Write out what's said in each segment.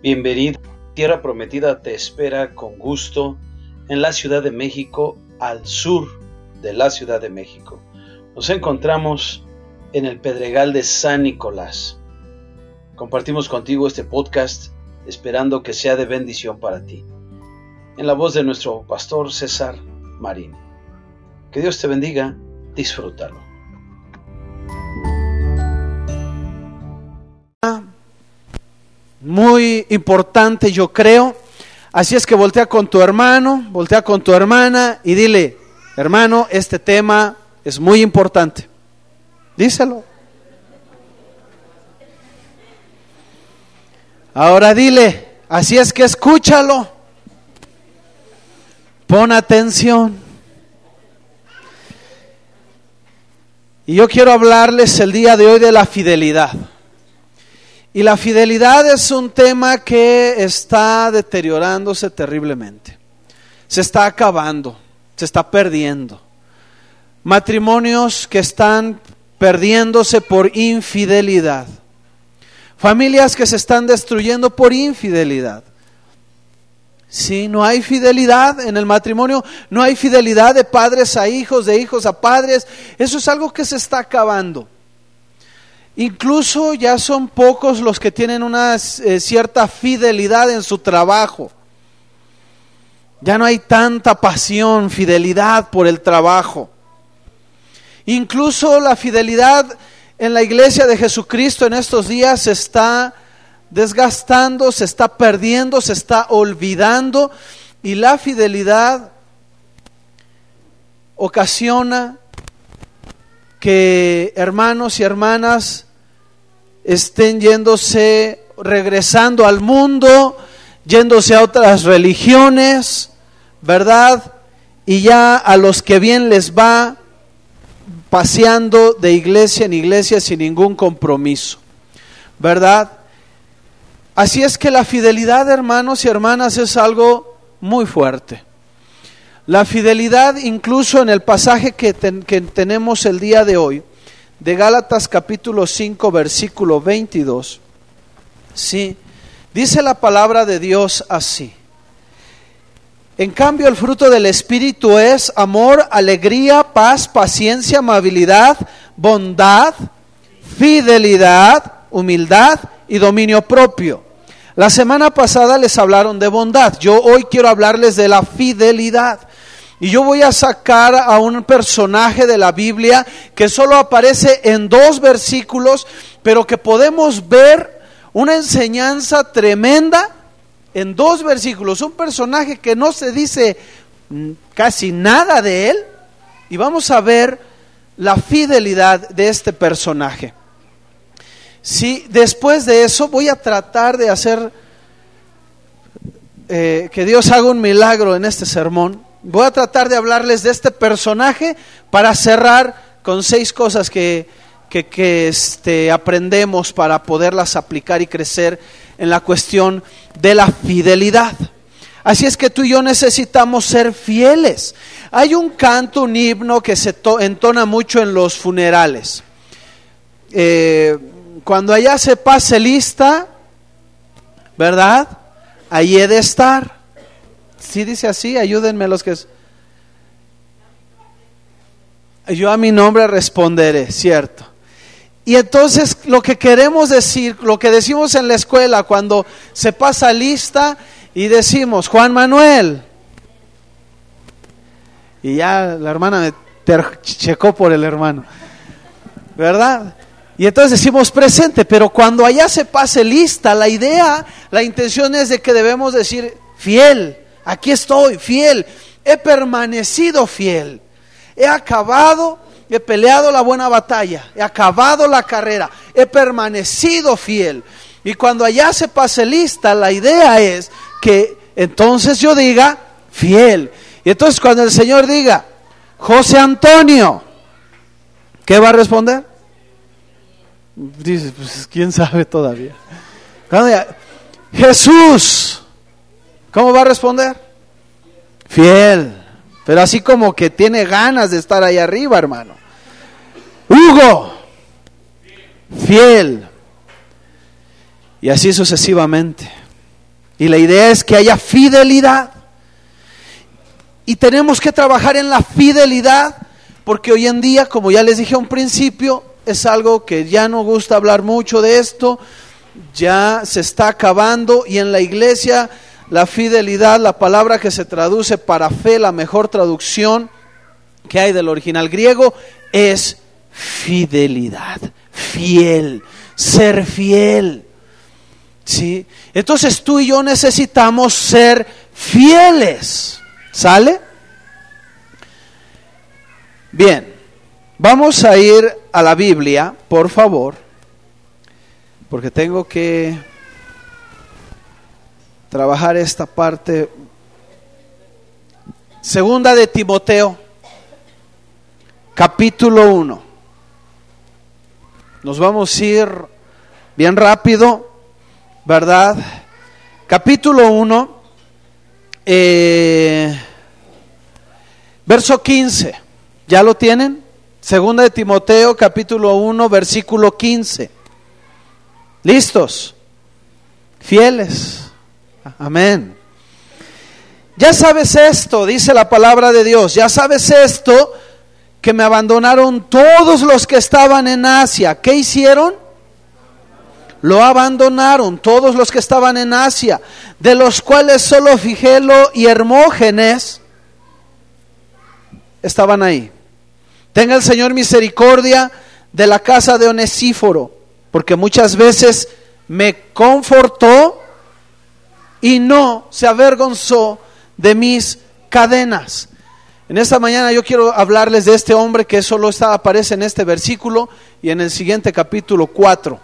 Bienvenido. Tierra Prometida te espera con gusto en la Ciudad de México, al sur de la Ciudad de México. Nos encontramos en el Pedregal de San Nicolás. Compartimos contigo este podcast esperando que sea de bendición para ti. En la voz de nuestro pastor César Marín. Que Dios te bendiga, disfrútalo. Muy importante, yo creo. Así es que voltea con tu hermano, voltea con tu hermana y dile, hermano, este tema es muy importante. Díselo. Ahora dile, así es que escúchalo. Pon atención. Y yo quiero hablarles el día de hoy de la fidelidad. Y la fidelidad es un tema que está deteriorándose terriblemente. Se está acabando, se está perdiendo. Matrimonios que están perdiéndose por infidelidad. Familias que se están destruyendo por infidelidad. Si no hay fidelidad en el matrimonio, no hay fidelidad de padres a hijos, de hijos a padres. Eso es algo que se está acabando. Incluso ya son pocos los que tienen una eh, cierta fidelidad en su trabajo. Ya no hay tanta pasión, fidelidad por el trabajo. Incluso la fidelidad en la iglesia de Jesucristo en estos días se está desgastando, se está perdiendo, se está olvidando y la fidelidad ocasiona que hermanos y hermanas estén yéndose, regresando al mundo, yéndose a otras religiones, ¿verdad? Y ya a los que bien les va, paseando de iglesia en iglesia sin ningún compromiso, ¿verdad? Así es que la fidelidad, hermanos y hermanas, es algo muy fuerte. La fidelidad, incluso en el pasaje que, que tenemos el día de hoy, de Gálatas capítulo 5, versículo 22, sí, dice la palabra de Dios así. En cambio, el fruto del Espíritu es amor, alegría, paz, paciencia, amabilidad, bondad, fidelidad, humildad y dominio propio. La semana pasada les hablaron de bondad. Yo hoy quiero hablarles de la fidelidad. Y yo voy a sacar a un personaje de la Biblia que solo aparece en dos versículos, pero que podemos ver una enseñanza tremenda en dos versículos, un personaje que no se dice mm, casi nada de él, y vamos a ver la fidelidad de este personaje. Si después de eso voy a tratar de hacer eh, que Dios haga un milagro en este sermón, voy a tratar de hablarles de este personaje para cerrar con seis cosas que, que, este, aprendemos para poderlas aplicar y crecer en la cuestión de la fidelidad. Así es que tú y yo necesitamos ser fieles. Hay un canto, un himno que se entona mucho en los funerales. Eh, cuando allá se pase lista, ¿verdad? Ahí he de estar. Si dice así, ayúdenme los que... Yo a mi nombre responderé, cierto. Y entonces lo que queremos decir, lo que decimos en la escuela cuando se pasa lista y decimos, Juan Manuel. Y ya la hermana me checó por el hermano. ¿Verdad? Y entonces decimos presente, pero cuando allá se pase lista, la idea, la intención es de que debemos decir fiel, aquí estoy, fiel, he permanecido fiel, he acabado he peleado la buena batalla, he acabado la carrera, he permanecido fiel. Y cuando allá se pase lista, la idea es que entonces yo diga fiel. Y entonces cuando el Señor diga, José Antonio, ¿qué va a responder? Dice, pues quién sabe todavía. Jesús, ¿cómo va a responder? Fiel. Pero así como que tiene ganas de estar ahí arriba, hermano. Hugo, fiel. Y así sucesivamente. Y la idea es que haya fidelidad. Y tenemos que trabajar en la fidelidad, porque hoy en día, como ya les dije a un principio, es algo que ya no gusta hablar mucho de esto, ya se está acabando y en la iglesia la fidelidad, la palabra que se traduce para fe, la mejor traducción que hay del original griego, es fidelidad, fiel, ser fiel. ¿Sí? Entonces tú y yo necesitamos ser fieles. ¿Sale? Bien, vamos a ir a la Biblia, por favor, porque tengo que trabajar esta parte. Segunda de Timoteo, capítulo 1. Nos vamos a ir bien rápido, ¿verdad? Capítulo 1, eh, verso 15. ¿Ya lo tienen? Segunda de Timoteo, capítulo 1, versículo 15. ¿Listos? Fieles. Amén. Ya sabes esto, dice la palabra de Dios, ya sabes esto, que me abandonaron todos los que estaban en Asia. ¿Qué hicieron? Lo abandonaron todos los que estaban en Asia, de los cuales solo Figelo y Hermógenes estaban ahí. Tenga el Señor misericordia de la casa de Onesíforo, porque muchas veces me confortó y no se avergonzó de mis cadenas. En esta mañana yo quiero hablarles de este hombre que solo está, aparece en este versículo y en el siguiente capítulo 4.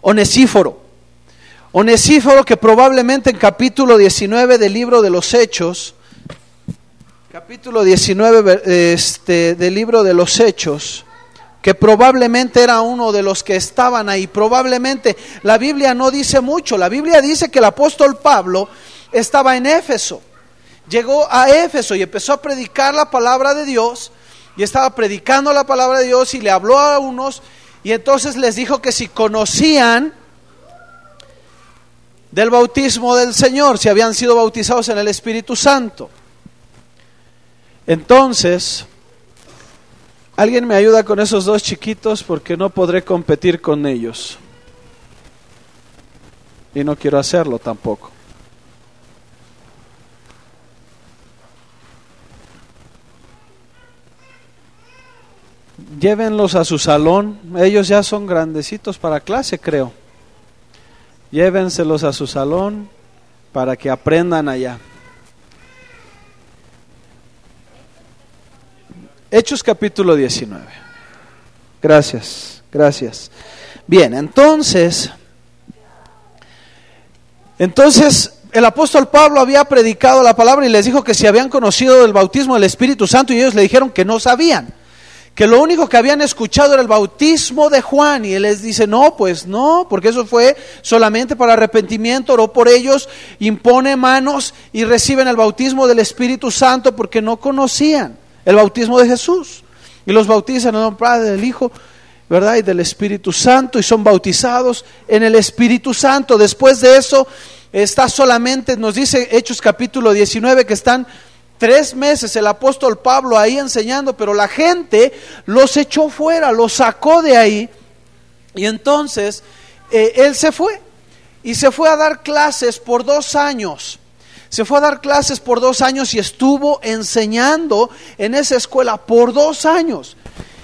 Onesíforo. Onesíforo que probablemente en capítulo 19 del libro de los Hechos, capítulo 19 este, del libro de los Hechos, que probablemente era uno de los que estaban ahí. Probablemente la Biblia no dice mucho. La Biblia dice que el apóstol Pablo estaba en Éfeso. Llegó a Éfeso y empezó a predicar la palabra de Dios. Y estaba predicando la palabra de Dios y le habló a unos. Y entonces les dijo que si conocían del bautismo del Señor, si habían sido bautizados en el Espíritu Santo. Entonces, ¿Alguien me ayuda con esos dos chiquitos porque no podré competir con ellos? Y no quiero hacerlo tampoco. Llévenlos a su salón. Ellos ya son grandecitos para clase, creo. Llévenselos a su salón para que aprendan allá. Hechos capítulo 19. Gracias, gracias. Bien, entonces, entonces el apóstol Pablo había predicado la palabra y les dijo que si habían conocido el bautismo del Espíritu Santo y ellos le dijeron que no sabían, que lo único que habían escuchado era el bautismo de Juan y él les dice, no, pues no, porque eso fue solamente para arrepentimiento, oró por ellos, impone manos y reciben el bautismo del Espíritu Santo porque no conocían el bautismo de Jesús. Y los bautizan en el nombre del Hijo, ¿verdad? Y del Espíritu Santo y son bautizados en el Espíritu Santo. Después de eso está solamente, nos dice Hechos capítulo 19, que están tres meses el apóstol Pablo ahí enseñando, pero la gente los echó fuera, los sacó de ahí. Y entonces eh, él se fue y se fue a dar clases por dos años. Se fue a dar clases por dos años y estuvo enseñando en esa escuela por dos años.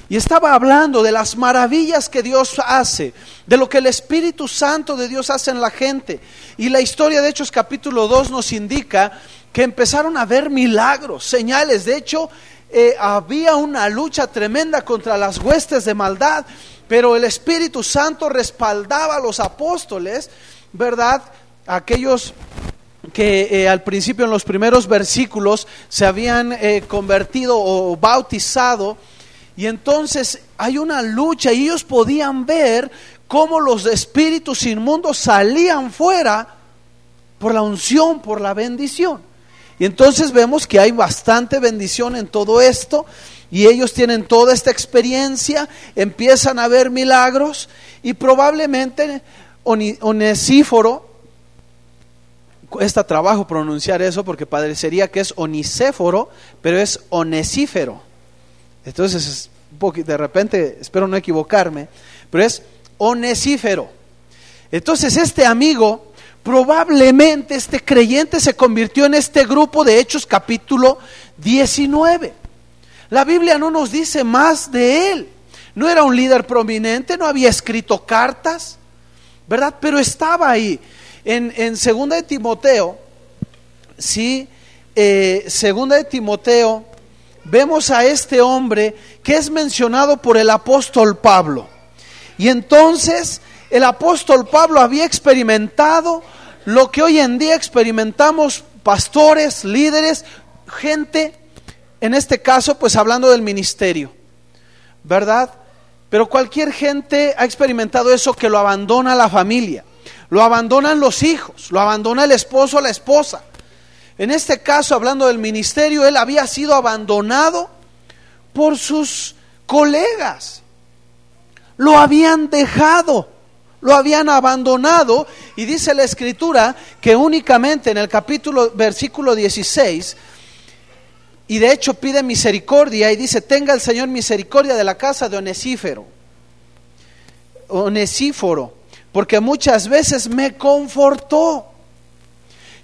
Y estaba hablando de las maravillas que Dios hace, de lo que el Espíritu Santo de Dios hace en la gente. Y la historia de Hechos capítulo 2 nos indica que empezaron a ver milagros, señales. De hecho, eh, había una lucha tremenda contra las huestes de maldad, pero el Espíritu Santo respaldaba a los apóstoles, ¿verdad? Aquellos que eh, al principio en los primeros versículos se habían eh, convertido o bautizado y entonces hay una lucha y ellos podían ver cómo los espíritus inmundos salían fuera por la unción, por la bendición. Y entonces vemos que hay bastante bendición en todo esto y ellos tienen toda esta experiencia, empiezan a ver milagros y probablemente Onesíforo cuesta trabajo pronunciar eso porque parecería que es onicéforo, pero es onesífero. Entonces, es un poquito, de repente, espero no equivocarme, pero es onesífero. Entonces, este amigo, probablemente este creyente se convirtió en este grupo de Hechos capítulo 19. La Biblia no nos dice más de él. No era un líder prominente, no había escrito cartas, ¿verdad? Pero estaba ahí. En, segunda de Timoteo, sí, eh, segunda de Timoteo, vemos a este hombre que es mencionado por el apóstol Pablo. Y entonces el apóstol Pablo había experimentado lo que hoy en día experimentamos pastores, líderes, gente, en este caso pues hablando del ministerio, ¿verdad? Pero cualquier gente ha experimentado eso que lo abandona la familia, lo abandonan los hijos, lo abandona el esposo la esposa. En este caso, hablando del ministerio, él había sido abandonado por sus colegas. Lo habían dejado, lo habían abandonado y dice la escritura que únicamente en el capítulo versículo 16 y de hecho pide misericordia y dice, tenga el Señor misericordia de la casa de Onesífero. Onesíforo, porque muchas veces me confortó.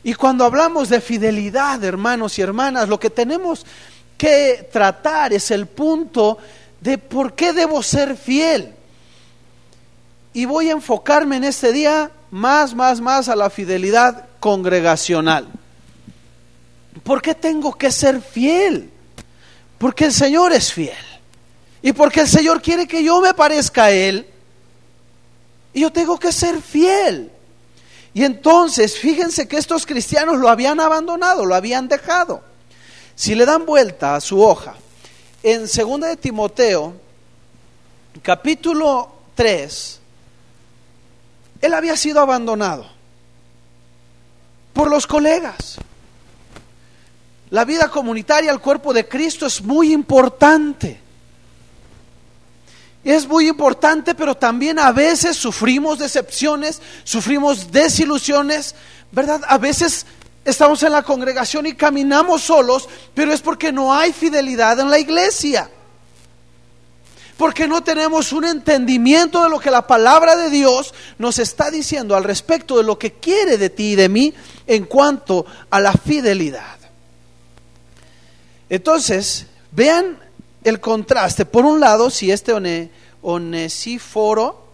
Y cuando hablamos de fidelidad, hermanos y hermanas, lo que tenemos que tratar es el punto de por qué debo ser fiel. Y voy a enfocarme en este día más, más, más a la fidelidad congregacional. ¿Por qué tengo que ser fiel? Porque el Señor es fiel. Y porque el Señor quiere que yo me parezca a Él. Y yo tengo que ser fiel. Y entonces, fíjense que estos cristianos lo habían abandonado, lo habían dejado. Si le dan vuelta a su hoja, en 2 de Timoteo, capítulo 3, él había sido abandonado por los colegas. La vida comunitaria, el cuerpo de Cristo es muy importante. Es muy importante, pero también a veces sufrimos decepciones, sufrimos desilusiones, ¿verdad? A veces estamos en la congregación y caminamos solos, pero es porque no hay fidelidad en la iglesia. Porque no tenemos un entendimiento de lo que la palabra de Dios nos está diciendo al respecto de lo que quiere de ti y de mí en cuanto a la fidelidad. Entonces, vean el contraste. Por un lado, si este onesíforo,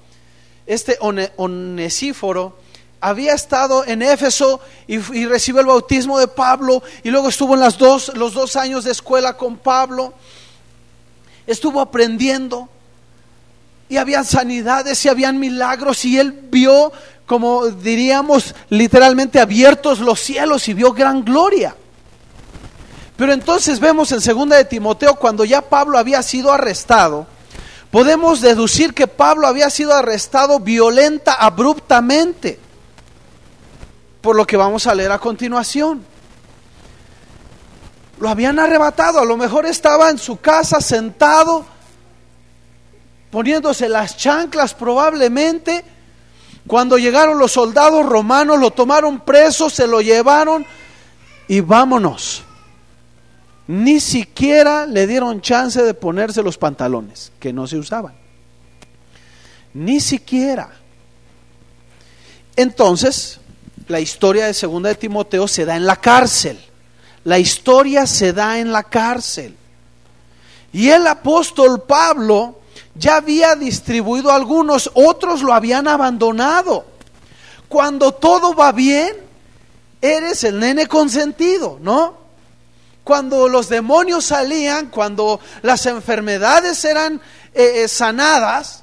este onesíforo había estado en Éfeso y, recibió el bautismo de Pablo y luego estuvo en las dos, los dos años de escuela con Pablo, estuvo aprendiendo y habían sanidades y habían milagros y él vio, como diríamos literalmente, abiertos los cielos y vio gran gloria. Pero entonces vemos en segunda de Timoteo cuando ya Pablo había sido arrestado, podemos deducir que Pablo había sido arrestado violenta, abruptamente, por lo que vamos a leer a continuación. Lo habían arrebatado, a lo mejor estaba en su casa sentado, poniéndose las chanclas probablemente. Cuando llegaron los soldados romanos, lo tomaron preso, se lo llevaron y vámonos ni siquiera le dieron chance de ponerse los pantalones, que no se usaban. Ni siquiera. Entonces, la historia de segunda de Timoteo se da en la cárcel. La historia se da en la cárcel. Y el apóstol Pablo ya había distribuido algunos, otros lo habían abandonado. Cuando todo va bien, eres el nene consentido, ¿no? Cuando los demonios salían, cuando las enfermedades eran eh, eh, sanadas,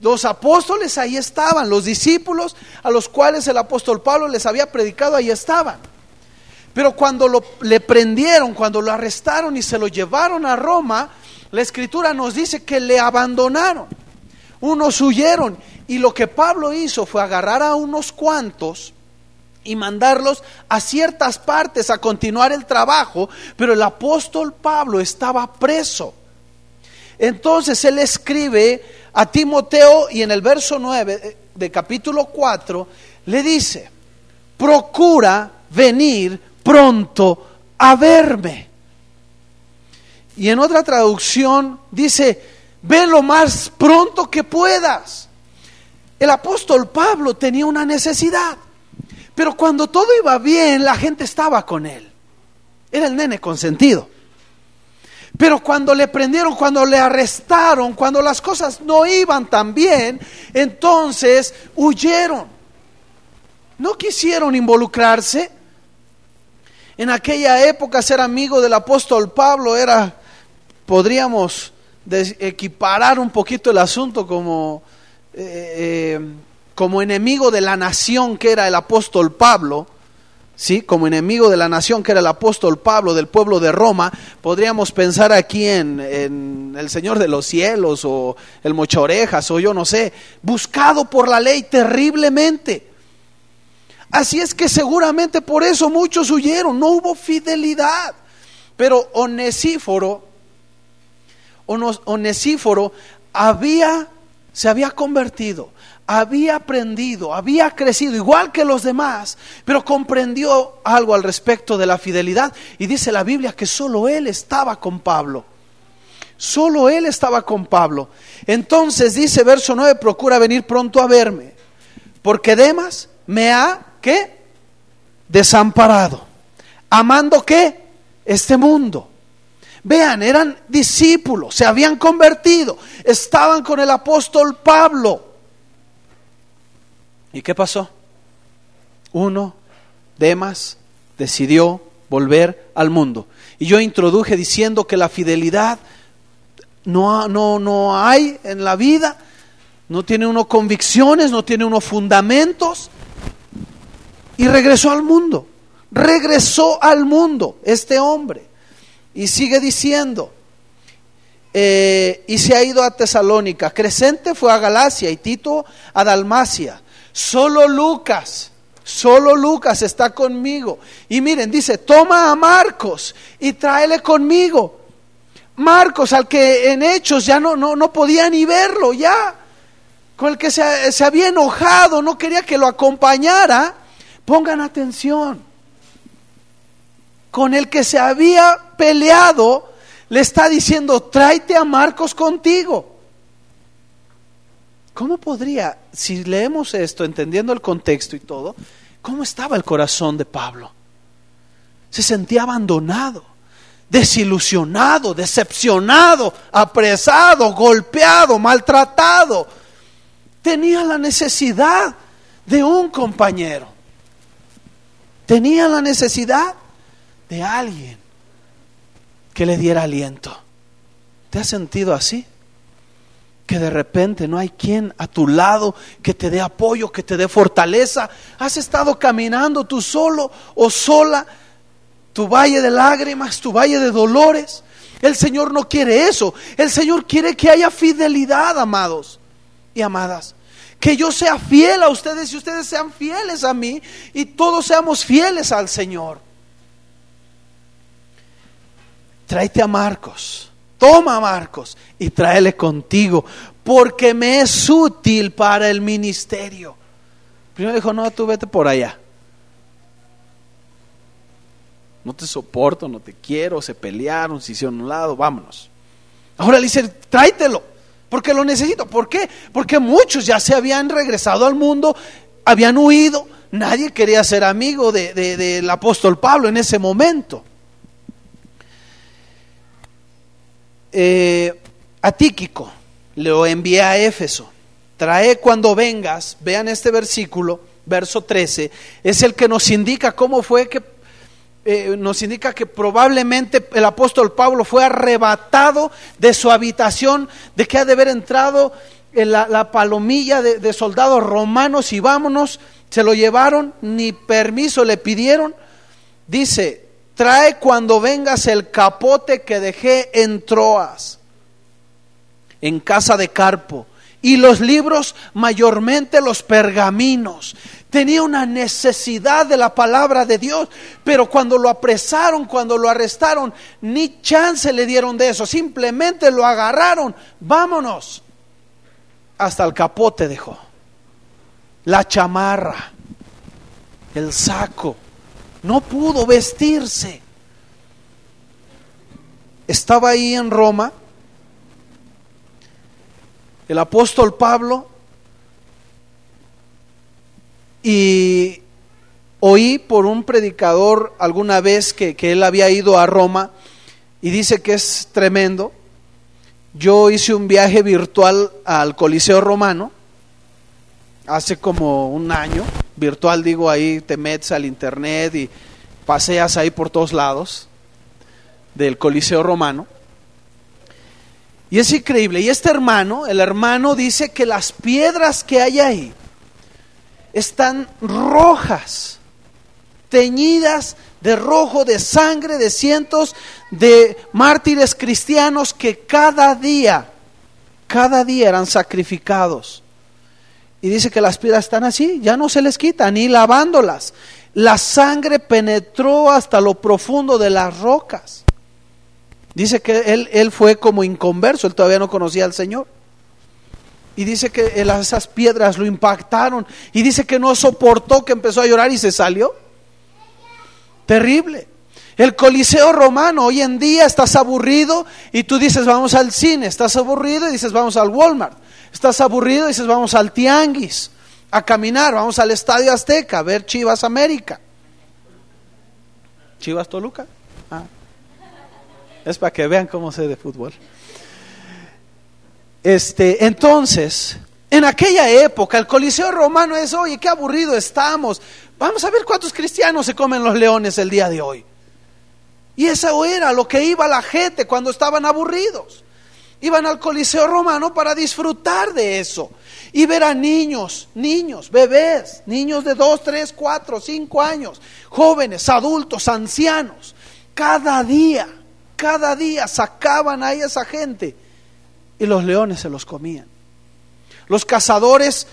los apóstoles ahí estaban, los discípulos a los cuales el apóstol Pablo les había predicado, ahí estaban. Pero cuando lo, le prendieron, cuando lo arrestaron y se lo llevaron a Roma, la escritura nos dice que le abandonaron. Unos huyeron y lo que Pablo hizo fue agarrar a unos cuantos y mandarlos a ciertas partes a continuar el trabajo, pero el apóstol Pablo estaba preso. Entonces él escribe a Timoteo y en el verso 9 de capítulo 4 le dice, procura venir pronto a verme. Y en otra traducción dice, ve lo más pronto que puedas. El apóstol Pablo tenía una necesidad, pero cuando todo iba bien, la gente estaba con él. Era el nene consentido. Pero cuando le prendieron, cuando le arrestaron, cuando las cosas no iban tan bien, entonces huyeron. No quisieron involucrarse. En aquella época ser amigo del apóstol Pablo era, podríamos equiparar un poquito el asunto como, eh, eh, como enemigo de la nación que era el apóstol Pablo ¿sí? como enemigo de la nación que era el apóstol Pablo del pueblo de Roma, podríamos pensar aquí en, en, el Señor de los cielos o el mochorejas o yo no sé, buscado por la ley terriblemente. Así es que seguramente por eso muchos huyeron, no hubo fidelidad. Pero Onesíforo, Onesíforo había, se había convertido había aprendido, había crecido igual que los demás, pero comprendió algo al respecto de la fidelidad. Y dice la Biblia que solo él estaba con Pablo. Solo él estaba con Pablo. Entonces dice verso 9, procura venir pronto a verme, porque Demas me ha, ¿qué? Desamparado. Amando qué? Este mundo. Vean, eran discípulos, se habían convertido, estaban con el apóstol Pablo ¿Y qué pasó? Uno, Demas, decidió volver al mundo. Y yo introduje diciendo que la fidelidad no, no, no hay en la vida, no tiene uno convicciones, no tiene uno fundamentos. Y regresó al mundo, regresó al mundo este hombre. Y sigue diciendo, eh, y se ha ido a Tesalónica. Crescente fue a Galacia y Tito a Dalmacia. Solo Lucas, solo Lucas está conmigo. Y miren, dice, toma a Marcos y tráele conmigo. Marcos, al que en hechos ya no, no, no podía ni verlo, ya. Con el que se, se había enojado, no quería que lo acompañara. Pongan atención. Con el que se había peleado, le está diciendo, tráete a Marcos contigo. ¿Cómo podría, si leemos esto, entendiendo el contexto y todo, cómo estaba el corazón de Pablo? Se sentía abandonado, desilusionado, decepcionado, apresado, golpeado, maltratado. Tenía la necesidad de un compañero. Tenía la necesidad de alguien que le diera aliento. ¿Te has sentido así? Que de repente no hay quien a tu lado que te dé apoyo, que te dé fortaleza. Has estado caminando tú solo o sola, tu valle de lágrimas, tu valle de dolores. El Señor no quiere eso. El Señor quiere que haya fidelidad, amados y amadas. Que yo sea fiel a ustedes y ustedes sean fieles a mí y todos seamos fieles al Señor. Tráete a Marcos toma Marcos y tráele contigo, porque me es útil para el ministerio. Primero dijo, no, tú vete por allá. No te soporto, no te quiero, se pelearon, se hicieron un lado, vámonos. Ahora le dice, tráetelo, porque lo necesito. ¿Por qué? Porque muchos ya se habían regresado al mundo, habían huido, nadie quería ser amigo del apóstol Pablo en ese momento. Eh, a Tíquico, lo envié a Éfeso. Trae cuando vengas, vean este versículo, verso 13, es el que nos indica cómo fue que eh, nos indica que probablemente el apóstol Pablo fue arrebatado de su habitación, de que ha de haber entrado en la, palomilla de, de, soldados romanos y vámonos, se lo llevaron, ni permiso le pidieron. Dice, trae cuando vengas el capote que dejé en Troas, en casa de Carpo, y los libros, mayormente los pergaminos. Tenía una necesidad de la palabra de Dios, pero cuando lo apresaron, cuando lo arrestaron, ni chance le dieron de eso, simplemente lo agarraron, vámonos. Hasta el capote dejó, la chamarra, el saco, no pudo vestirse. Estaba ahí en Roma el apóstol Pablo y oí por un predicador alguna vez que, que, él había ido a Roma y dice que es tremendo. Yo hice un viaje virtual al Coliseo Romano hace como un año, virtual digo ahí, te metes al internet y paseas ahí por todos lados del Coliseo Romano. Y es increíble. Y este hermano, el hermano dice que las piedras que hay ahí están rojas, teñidas de rojo, de sangre, de cientos de mártires cristianos que cada día, cada día eran sacrificados. Y dice que las piedras están así, ya no se les quita, ni lavándolas. La sangre penetró hasta lo profundo de las rocas. Dice que él, él fue como inconverso, él todavía no conocía al Señor. Y dice que esas piedras lo impactaron. Y dice que no soportó, que empezó a llorar y se salió. Terrible. El Coliseo Romano, hoy en día estás aburrido y tú dices vamos al cine, estás aburrido y dices vamos al Walmart, estás aburrido y dices vamos al Tianguis, a caminar, vamos al Estadio Azteca, a ver Chivas América. ¿Chivas Toluca? Ah. Es para que vean cómo sé de fútbol. Este, entonces, en aquella época, el Coliseo Romano es, oye, qué aburrido estamos. Vamos a ver cuántos cristianos se comen los leones el día de hoy. Y eso era lo que iba la gente cuando estaban aburridos. Iban al Coliseo Romano para disfrutar de eso. Y ver a niños, niños, bebés, niños de 2, 3, 4, 5 años, jóvenes, adultos, ancianos. Cada día cada día sacaban a esa gente y los leones se los comían. Los cazadores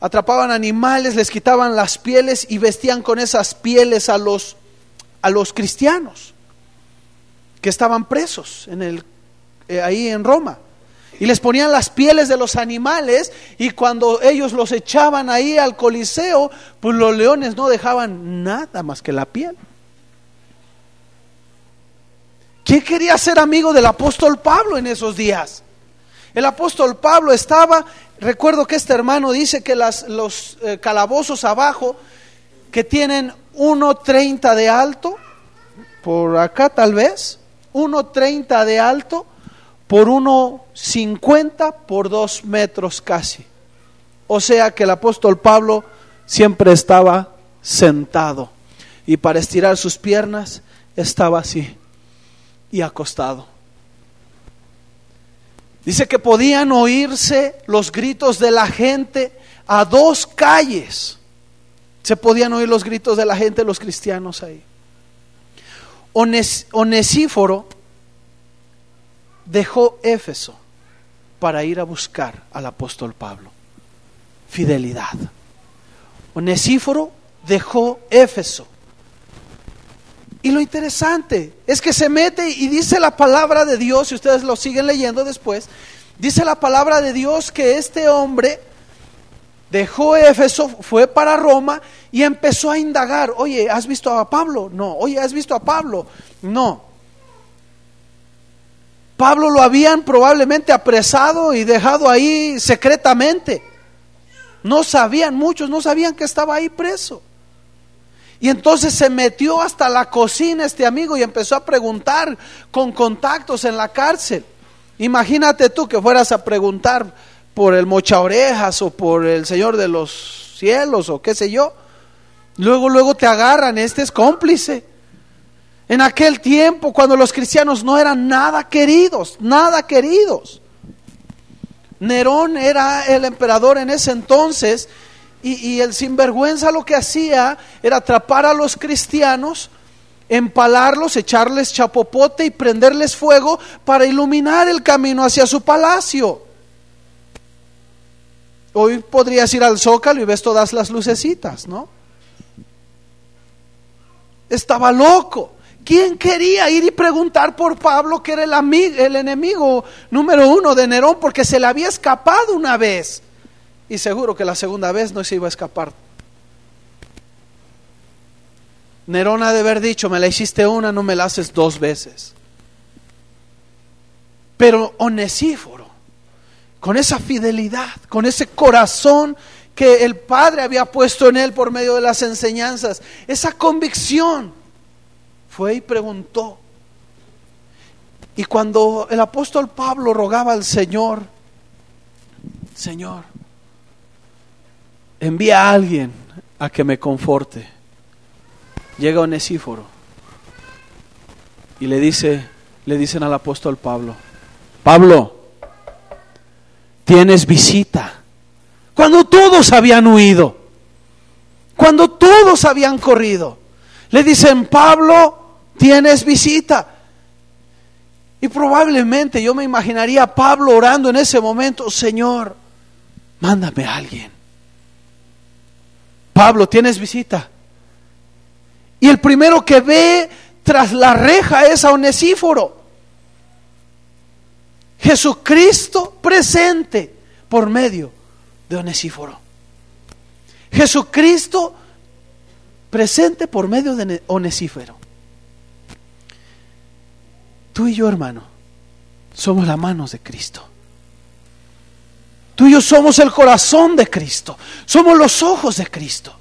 atrapaban animales, les quitaban las pieles y vestían con esas pieles a los, a los cristianos que estaban presos en el, eh, ahí en Roma. Y les ponían las pieles de los animales y cuando ellos los echaban ahí al coliseo, pues los leones no dejaban nada más que la piel. ¿Quién quería ser amigo del apóstol Pablo en esos días? El apóstol Pablo estaba, recuerdo que este hermano dice que las, los eh, calabozos abajo, que tienen 1.30 de alto, por acá tal vez, 1.30 de alto, por 1.50 por 2 metros casi. O sea que el apóstol Pablo siempre estaba sentado y para estirar sus piernas estaba así y acostado. Dice que podían oírse los gritos de la gente a dos calles. Se podían oír los gritos de la gente, los cristianos ahí. Onesíforo dejó Éfeso para ir a buscar al apóstol Pablo. Fidelidad. Onesíforo dejó Éfeso y lo interesante es que se mete y dice la palabra de Dios, si ustedes lo siguen leyendo después, dice la palabra de Dios que este hombre dejó Éfeso, fue para Roma y empezó a indagar, oye, ¿has visto a Pablo? No, oye, ¿has visto a Pablo? No. Pablo lo habían probablemente apresado y dejado ahí secretamente. No sabían, muchos no sabían que estaba ahí preso. Y entonces se metió hasta la cocina este amigo y empezó a preguntar con contactos en la cárcel. Imagínate tú que fueras a preguntar por el mocha orejas o por el Señor de los cielos o qué sé yo. Luego, luego te agarran, este es cómplice. En aquel tiempo, cuando los cristianos no eran nada queridos, nada queridos. Nerón era el emperador en ese entonces y, el sinvergüenza lo que hacía era atrapar a los cristianos, empalarlos, echarles chapopote y prenderles fuego para iluminar el camino hacia su palacio. Hoy podrías ir al zócalo y ves todas las lucecitas, ¿no? Estaba loco. ¿Quién quería ir y preguntar por Pablo, que era el, amigo, el enemigo número uno de Nerón, porque se le había escapado una vez? y seguro que la segunda vez no se iba a escapar. Nerón ha de haber dicho, me la hiciste una, no me la haces dos veces. Pero Onesíforo, con esa fidelidad, con ese corazón que el Padre había puesto en él por medio de las enseñanzas, esa convicción, fue y preguntó. Y cuando el apóstol Pablo rogaba al Señor, Señor, envía a alguien a que me conforte. Llega Onesíforo y le dice, le dicen al apóstol Pablo, Pablo, tienes visita. Cuando todos habían huido, cuando todos habían corrido, le dicen, Pablo, tienes visita. Y probablemente yo me imaginaría a Pablo orando en ese momento, Señor, mándame a alguien. Pablo, tienes visita. Y el primero que ve tras la reja es a Onesíforo. Jesucristo presente por medio de Onesíforo. Jesucristo presente por medio de Onesíforo. Tú y yo, hermano, somos las manos de Cristo. Tú y yo somos el corazón de Cristo. Somos los ojos de Cristo.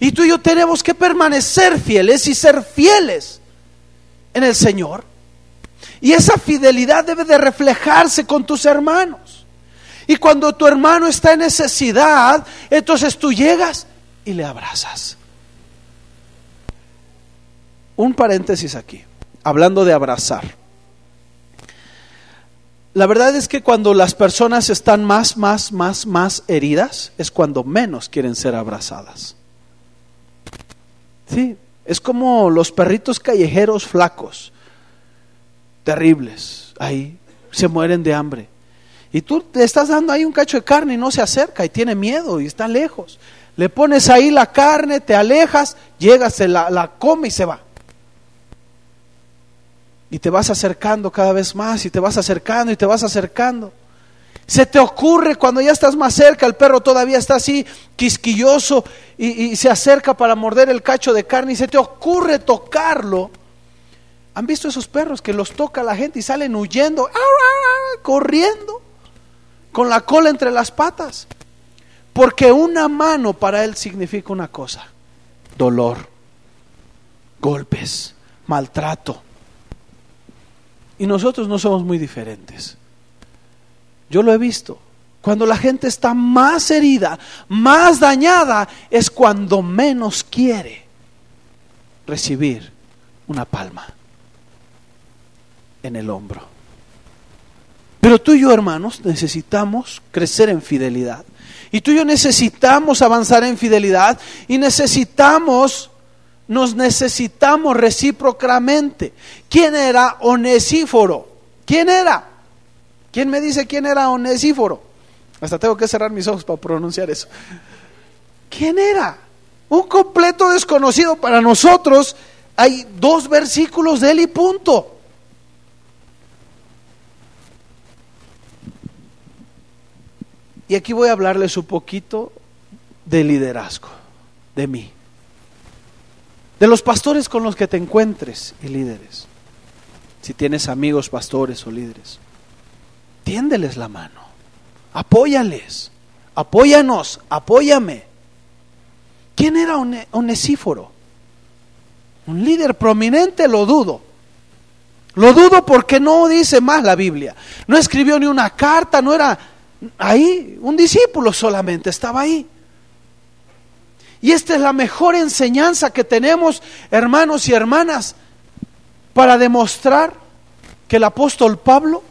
Y tú y yo tenemos que permanecer fieles y ser fieles en el Señor. Y esa fidelidad debe de reflejarse con tus hermanos. Y cuando tu hermano está en necesidad, entonces tú llegas y le abrazas. Un paréntesis aquí, hablando de abrazar. La verdad es que cuando las personas están más, más, más, más heridas, es cuando menos quieren ser abrazadas. Sí, es como los perritos callejeros flacos, terribles, ahí se mueren de hambre. Y tú le estás dando ahí un cacho de carne y no se acerca y tiene miedo y está lejos. Le pones ahí la carne, te alejas, llegas, se la, la come y se va. Y te vas acercando cada vez más y te vas acercando y te vas acercando. Se te ocurre cuando ya estás más cerca, el perro todavía está así quisquilloso y, se acerca para morder el cacho de carne y se te ocurre tocarlo. ¿Han visto esos perros que los toca la gente y salen huyendo, corriendo, con la cola entre las patas? Porque una mano para él significa una cosa, dolor, golpes, maltrato. Y nosotros no somos muy diferentes. Yo lo he visto. Cuando la gente está más herida, más dañada, es cuando menos quiere recibir una palma en el hombro. Pero tú y yo, hermanos, necesitamos crecer en fidelidad. Y tú y yo necesitamos avanzar en fidelidad y necesitamos, nos necesitamos recíprocamente. ¿Quién era Onesíforo? ¿Quién era? ¿Quién me dice quién era Onesíforo? Hasta tengo que cerrar mis ojos para pronunciar eso. ¿Quién era? Un completo desconocido para nosotros. Hay dos versículos de él y punto. Y aquí voy a hablarles un poquito de liderazgo, de mí, de los pastores con los que te encuentres y líderes, si tienes amigos pastores o líderes tiéndeles la mano, apóyales, apóyanos, apóyame. ¿Quién era Onesíforo? Un líder prominente, lo dudo. Lo dudo porque no dice más la Biblia. No escribió ni una carta, no era ahí, un discípulo solamente estaba ahí. Y esta es la mejor enseñanza que tenemos, hermanos y hermanas, para demostrar que el apóstol Pablo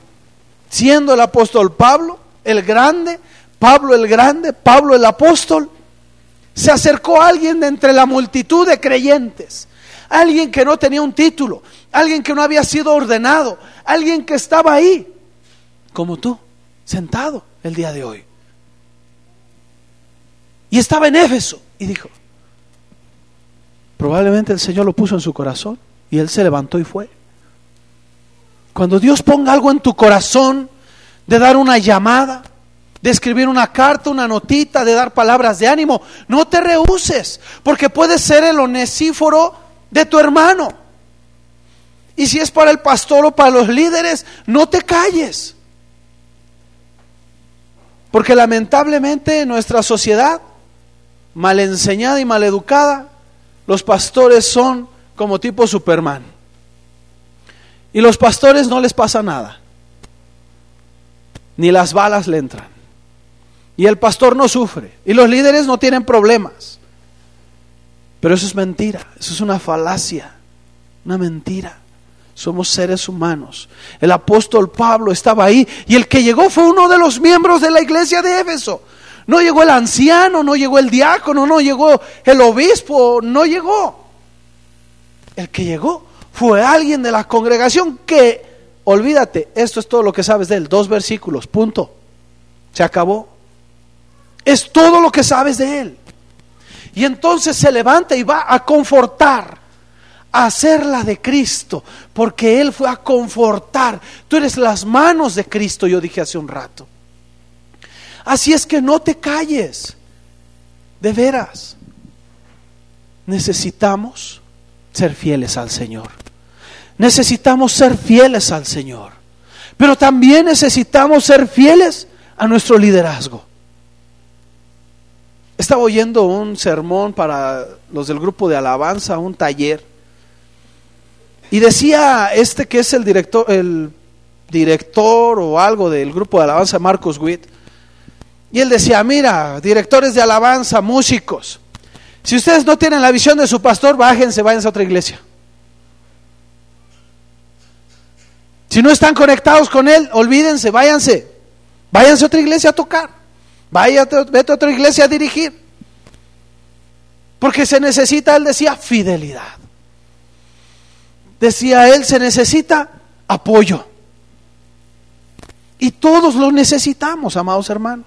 siendo el apóstol Pablo, el grande, Pablo el grande, Pablo el apóstol, se acercó a alguien de entre la multitud de creyentes, alguien que no tenía un título, alguien que no había sido ordenado, alguien que estaba ahí, como tú, sentado el día de hoy. Y estaba en Éfeso y dijo, probablemente el Señor lo puso en su corazón y él se levantó y fue. Cuando Dios ponga algo en tu corazón de dar una llamada, de escribir una carta, una notita, de dar palabras de ánimo. No te rehuses, porque puedes ser el onesíforo de tu hermano. Y si es para el pastor o para los líderes, no te calles. Porque lamentablemente en nuestra sociedad, mal enseñada y mal educada, los pastores son como tipo Superman. Y los pastores no les pasa nada. Ni las balas le entran. Y el pastor no sufre. Y los líderes no tienen problemas. Pero eso es mentira. Eso es una falacia. Una mentira. Somos seres humanos. El apóstol Pablo estaba ahí y el que llegó fue uno de los miembros de la iglesia de Éfeso. No llegó el anciano, no llegó el diácono, no llegó el obispo, no llegó. El que llegó fue alguien de la congregación que, olvídate, esto es todo lo que sabes de él, dos versículos, punto. Se acabó. Es todo lo que sabes de Él. Y entonces se levanta y va a confortar, a hacer la de Cristo, porque Él fue a confortar. Tú eres las manos de Cristo, yo dije hace un rato. Así es que no te calles, de veras. Necesitamos ser fieles al Señor. Necesitamos ser fieles al Señor. Pero también necesitamos ser fieles a nuestro liderazgo. Estaba oyendo un sermón para los del grupo de alabanza, un taller. Y decía este que es el director, el director o algo del grupo de alabanza, Marcos Witt. Y él decía, mira, directores de alabanza, músicos, si ustedes no tienen la visión de su pastor, bájense, váyanse a otra iglesia. Si no están conectados con él, olvídense, váyanse. Váyanse a otra iglesia a tocar. Vaya, vete a otra iglesia a dirigir. Porque se necesita, él decía, fidelidad. Decía él, se necesita apoyo. Y todos lo necesitamos, amados hermanos.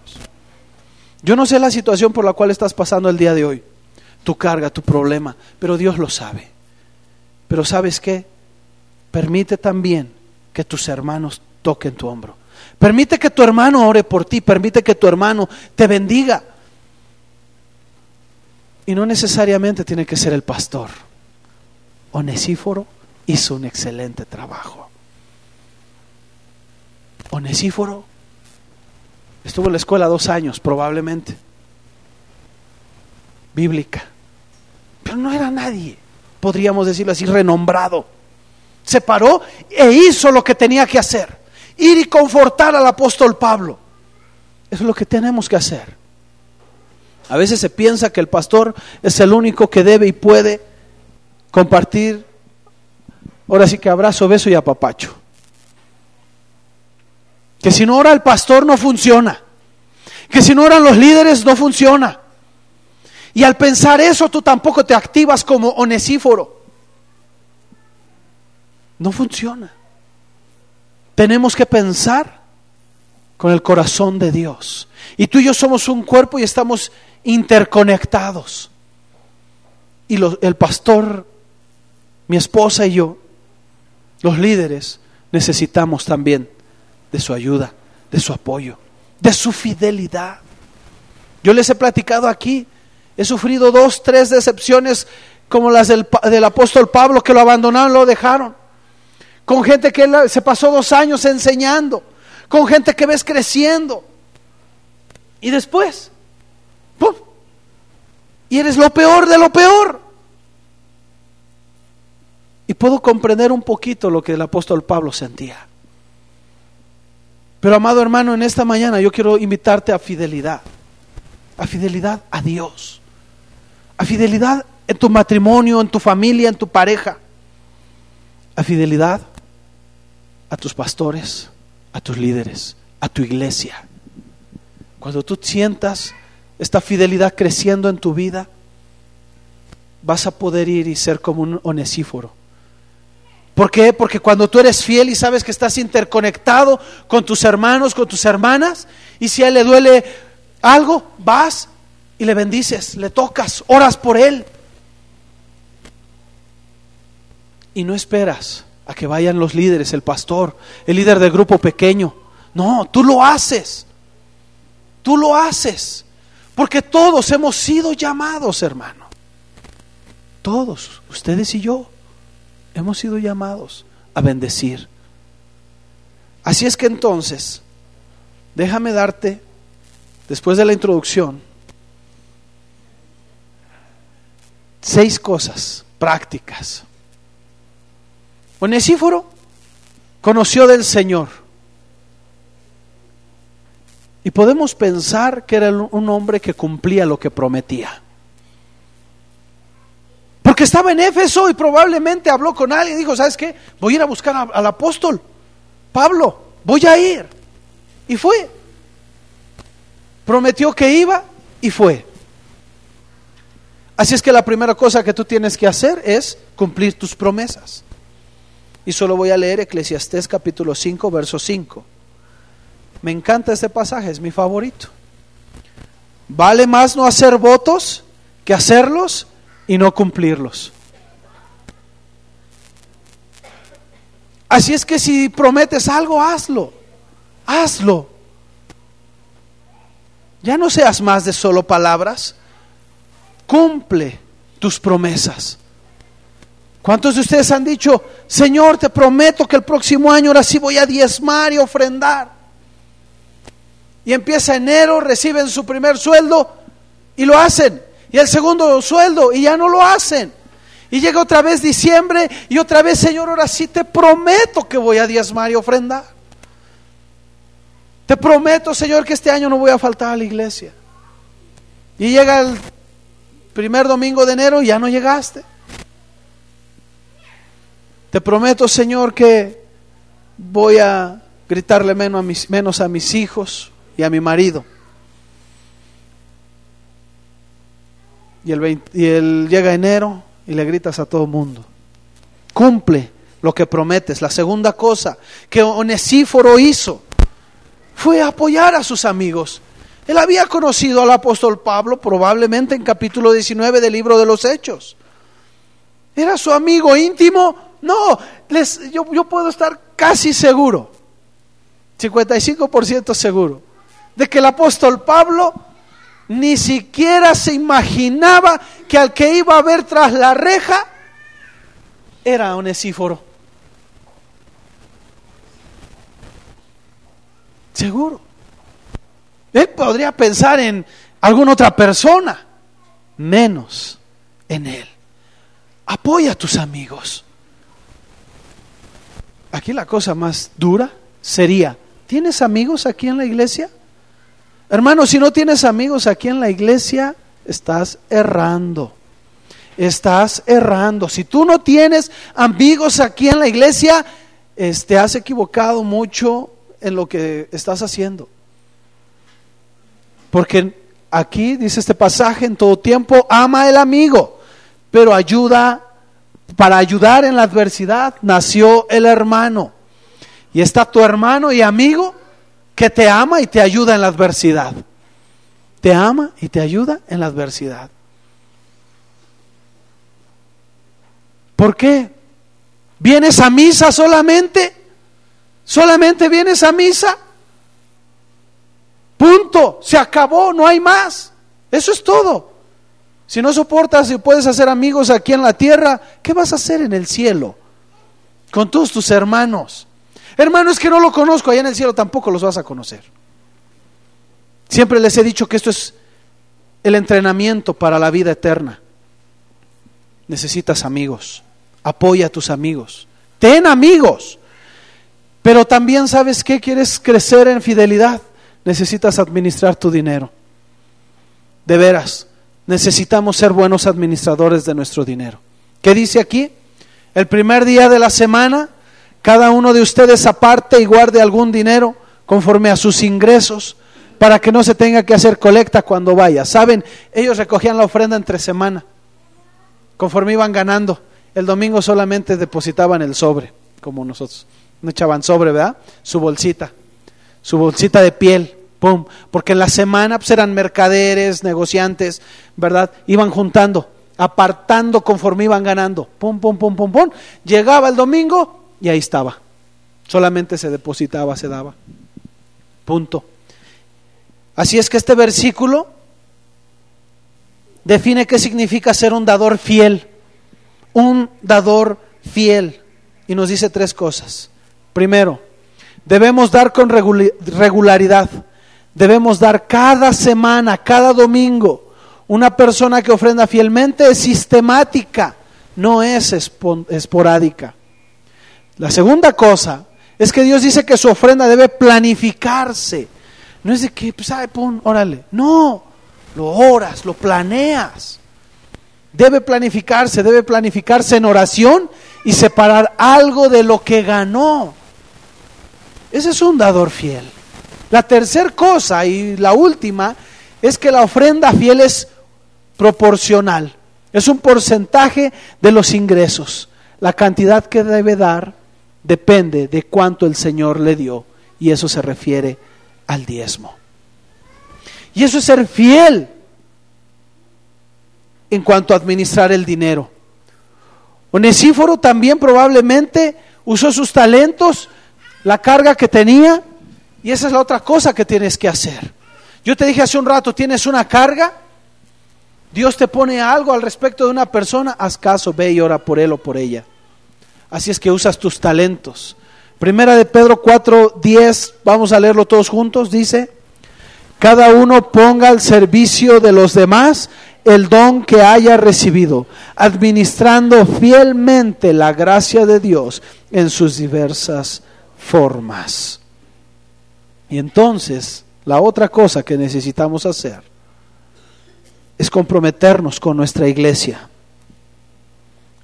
Yo no sé la situación por la cual estás pasando el día de hoy, tu carga, tu problema, pero Dios lo sabe. Pero sabes qué? Permite también que tus hermanos toquen tu hombro. Permite que tu hermano ore por ti, permite que tu hermano te bendiga. Y no necesariamente tiene que ser el pastor. Onesíforo hizo un excelente trabajo. Onesíforo estuvo en la escuela dos años, probablemente. Bíblica. Pero no era nadie, podríamos decirlo así, renombrado. Se paró e hizo lo que tenía que hacer ir y confortar al apóstol Pablo. Eso es lo que tenemos que hacer. A veces se piensa que el pastor es el único que debe y puede compartir, ahora sí que abrazo, beso y apapacho. Que si no ora el pastor no funciona. Que si no oran los líderes no funciona. Y al pensar eso tú tampoco te activas como onesíforo. No funciona. Tenemos que pensar con el corazón de Dios. Y tú y yo somos un cuerpo y estamos interconectados. Y el pastor, mi esposa y yo, los líderes, necesitamos también de su ayuda, de su apoyo, de su fidelidad. Yo les he platicado aquí, he sufrido dos, tres decepciones como las del, del apóstol Pablo, que lo abandonaron, lo dejaron con gente que se pasó dos años enseñando, con gente que ves creciendo. Y después, ¡pum! Y eres lo peor de lo peor. Y puedo comprender un poquito lo que el apóstol Pablo sentía. Pero amado hermano, en esta mañana yo quiero invitarte a fidelidad. A fidelidad a Dios. A fidelidad en tu matrimonio, en tu familia, en tu pareja. A fidelidad a tus pastores, a tus líderes, a tu iglesia. Cuando tú sientas esta fidelidad creciendo en tu vida, vas a poder ir y ser como un onesíforo. ¿Por qué? Porque cuando tú eres fiel y sabes que estás interconectado con tus hermanos, con tus hermanas, y si a él le duele algo, vas y le bendices, le tocas, oras por él. Y no esperas a que vayan los líderes, el pastor, el líder del grupo pequeño. No, tú lo haces. Tú lo haces. Porque todos hemos sido llamados, hermano. Todos, ustedes y yo, hemos sido llamados a bendecir. Así es que entonces, déjame darte, después de la introducción, seis cosas prácticas. Onesíforo conoció del Señor. Y podemos pensar que era un hombre que cumplía lo que prometía. Porque estaba en Éfeso y probablemente habló con alguien y dijo, ¿sabes qué? Voy a ir a buscar al apóstol Pablo, voy a ir. Y fue. Prometió que iba y fue. Así es que la primera cosa que tú tienes que hacer es cumplir tus promesas. Y solo voy a leer Eclesiastés capítulo 5, verso 5. Me encanta este pasaje, es mi favorito. Vale más no hacer votos que hacerlos y no cumplirlos. Así es que si prometes algo, hazlo. Hazlo. Ya no seas más de solo palabras. Cumple tus promesas. ¿Cuántos de ustedes han dicho, Señor, te prometo que el próximo año ahora sí voy a diezmar y ofrendar? Y empieza enero, reciben su primer sueldo y lo hacen. Y el segundo sueldo y ya no lo hacen. Y llega otra vez diciembre y otra vez, Señor, ahora sí te prometo que voy a diezmar y ofrendar. Te prometo, Señor, que este año no voy a faltar a la iglesia. Y llega el primer domingo de enero y ya no llegaste. Te prometo, Señor, que voy a gritarle menos a mis, menos a mis hijos y a mi marido. Y el, y el llega enero y le gritas a todo el mundo. Cumple lo que prometes. La segunda cosa que Onesíforo hizo fue apoyar a sus amigos. Él había conocido al apóstol Pablo probablemente en capítulo 19 del libro de los Hechos. Era su amigo íntimo no, les, yo, yo puedo estar casi seguro, 55% seguro, de que el apóstol Pablo ni siquiera se imaginaba que al que iba a ver tras la reja era Onesíforo. Seguro. Él podría pensar en alguna otra persona, menos en él. Apoya a tus amigos. Aquí la cosa más dura sería, ¿tienes amigos aquí en la iglesia? Hermano, si no tienes amigos aquí en la iglesia, estás errando. Estás errando. Si tú no tienes amigos aquí en la iglesia, te este, has equivocado mucho en lo que estás haciendo. Porque aquí dice este pasaje, en todo tiempo ama el amigo, pero ayuda para ayudar en la adversidad nació el hermano. Y está tu hermano y amigo que te ama y te ayuda en la adversidad. Te ama y te ayuda en la adversidad. ¿Por qué? ¿Vienes a misa solamente? ¿Solamente vienes a misa? Punto, se acabó, no hay más. Eso es todo. Si no soportas y puedes hacer amigos aquí en la tierra, ¿qué vas a hacer en el cielo? Con todos tus hermanos. Hermanos que no lo conozco, allá en el cielo tampoco los vas a conocer. Siempre les he dicho que esto es el entrenamiento para la vida eterna. Necesitas amigos. Apoya a tus amigos. Ten amigos. Pero también sabes que quieres crecer en fidelidad. Necesitas administrar tu dinero. De veras necesitamos ser buenos administradores de nuestro dinero. ¿Qué dice aquí? El primer día de la semana, cada uno de ustedes aparte y guarde algún dinero conforme a sus ingresos para que no se tenga que hacer colecta cuando vaya. Saben, ellos recogían la ofrenda entre semana, conforme iban ganando. El domingo solamente depositaban el sobre, como nosotros. No echaban sobre, ¿verdad? Su bolsita, su bolsita de piel porque en la semana pues, eran mercaderes, negociantes, ¿verdad? Iban juntando, apartando conforme iban ganando. Pum, pum, pum, pum, pum. Llegaba el domingo y ahí estaba. Solamente se depositaba, se daba. Punto. Así es que este versículo define qué significa ser un dador fiel. Un dador fiel. Y nos dice tres cosas. Primero, debemos dar con regularidad. Debemos dar cada semana, cada domingo. Una persona que ofrenda fielmente es sistemática, no es esporádica. La segunda cosa es que Dios dice que su ofrenda debe planificarse. No es de que, pues, ay, pon, órale. No, lo oras, lo planeas. Debe planificarse, debe planificarse en oración y separar algo de lo que ganó. Ese es un dador fiel. La tercera cosa y la última es que la ofrenda fiel es proporcional. Es un porcentaje de los ingresos. La cantidad que debe dar depende de cuánto el Señor le dio. Y eso se refiere al diezmo. Y eso es ser fiel en cuanto a administrar el dinero. Onesíforo también probablemente usó sus talentos, la carga que tenía, y esa es la otra cosa que tienes que hacer. Yo te dije hace un rato, tienes una carga, Dios te pone algo al respecto de una persona, haz caso, ve y ora por él o por ella. Así es que usas tus talentos. Primera de Pedro 4, 10, vamos a leerlo todos juntos, dice, cada uno ponga al servicio de los demás el don que haya recibido, administrando fielmente la gracia de Dios en sus diversas formas. Y entonces, la otra cosa que necesitamos hacer es comprometernos con nuestra iglesia.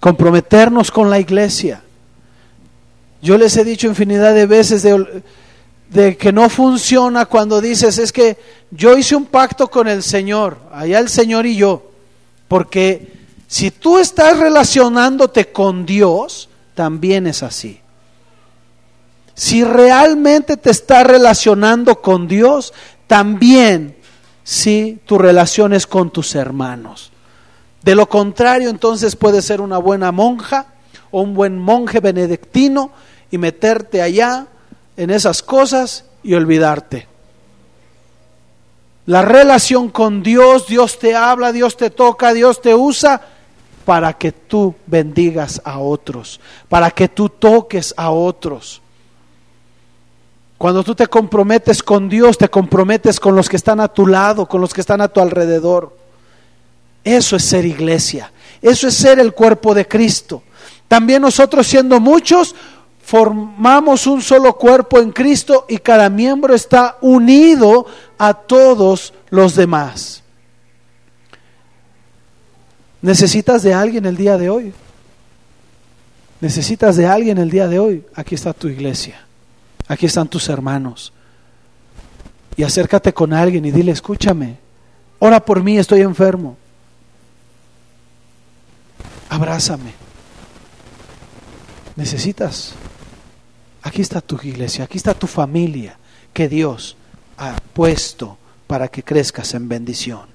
Comprometernos con la iglesia. Yo les he dicho infinidad de veces de, que no funciona cuando dices, es que yo hice un pacto con el Señor, allá el Señor y yo, porque si tú estás relacionándote con Dios, también es así. Si realmente te estás relacionando con Dios, también si tu relación es con tus hermanos. De lo contrario, entonces puedes ser una buena monja o un buen monje benedictino y meterte allá en esas cosas y olvidarte. La relación con Dios, Dios te habla, Dios te toca, Dios te usa para que tú bendigas a otros, para que tú toques a otros. Cuando tú te comprometes con Dios, te comprometes con los que están a tu lado, con los que están a tu alrededor. Eso es ser iglesia, eso es ser el cuerpo de Cristo. También nosotros siendo muchos, formamos un solo cuerpo en Cristo y cada miembro está unido a todos los demás. ¿Necesitas de alguien el día de hoy? ¿Necesitas de alguien el día de hoy? Aquí está tu iglesia. Aquí están tus hermanos. Y acércate con alguien y dile, escúchame, ora por mí, estoy enfermo. Abrázame. Necesitas Aquí está tu iglesia, aquí está tu familia que Dios ha puesto para que crezcas en bendición.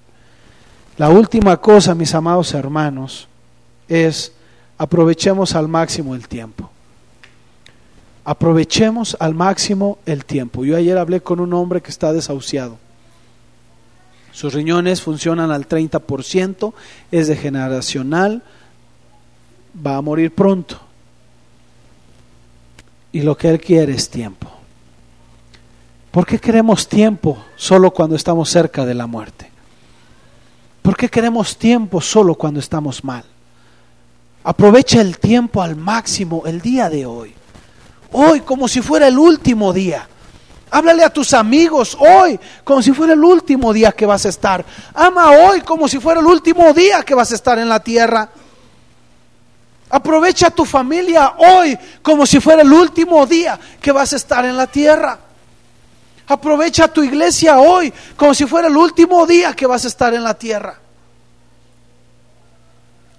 La última cosa, mis amados hermanos, es aprovechemos al máximo el tiempo. Aprovechemos al máximo el tiempo. Yo ayer hablé con un hombre que está desahuciado. Sus riñones funcionan al 30%, es degeneracional, va a morir pronto y lo que Él quiere es tiempo. ¿Por qué queremos tiempo solo cuando estamos cerca de la muerte? ¿Por qué queremos tiempo solo cuando estamos mal? Aprovecha el tiempo al máximo el día de hoy. Hoy como si fuera el último día. Háblale a tus amigos hoy como si fuera el último día que vas a estar. Ama hoy como si fuera el último día que vas a estar en la tierra. Aprovecha tu familia hoy como si fuera el último día que vas a estar en la tierra. Aprovecha tu iglesia hoy como si fuera el último día que vas a estar en la tierra.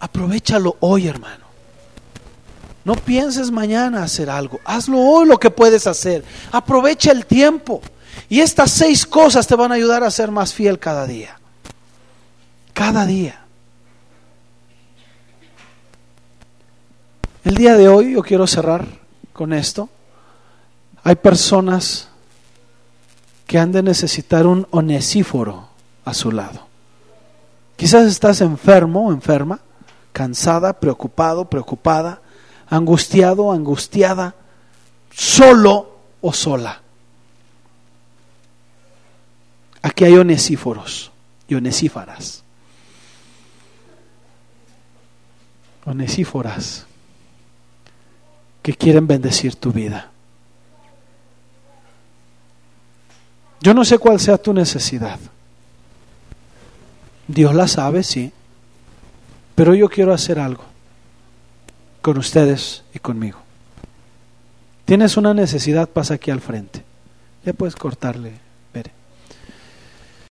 Aprovechalo hoy, hermano. No pienses mañana hacer algo. Hazlo hoy lo que puedes hacer. Aprovecha el tiempo. Y estas seis cosas te van a ayudar a ser más fiel cada día. Cada día. El día de hoy yo quiero cerrar con esto. Hay personas que han de necesitar un onesíforo a su lado. Quizás estás enfermo o enferma, cansada, preocupado, preocupada, angustiado, angustiada, solo o sola. Aquí hay onesíforos y onesífaras. Onesíforas que quieren bendecir tu vida. Yo no sé cuál sea tu necesidad. Dios la sabe, sí. Pero yo quiero hacer algo con ustedes y conmigo. Tienes una necesidad, pasa aquí al frente. Ya puedes cortarle